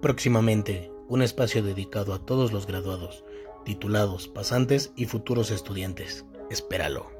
Próximamente, un espacio dedicado a todos los graduados, titulados, pasantes y futuros estudiantes. Espéralo.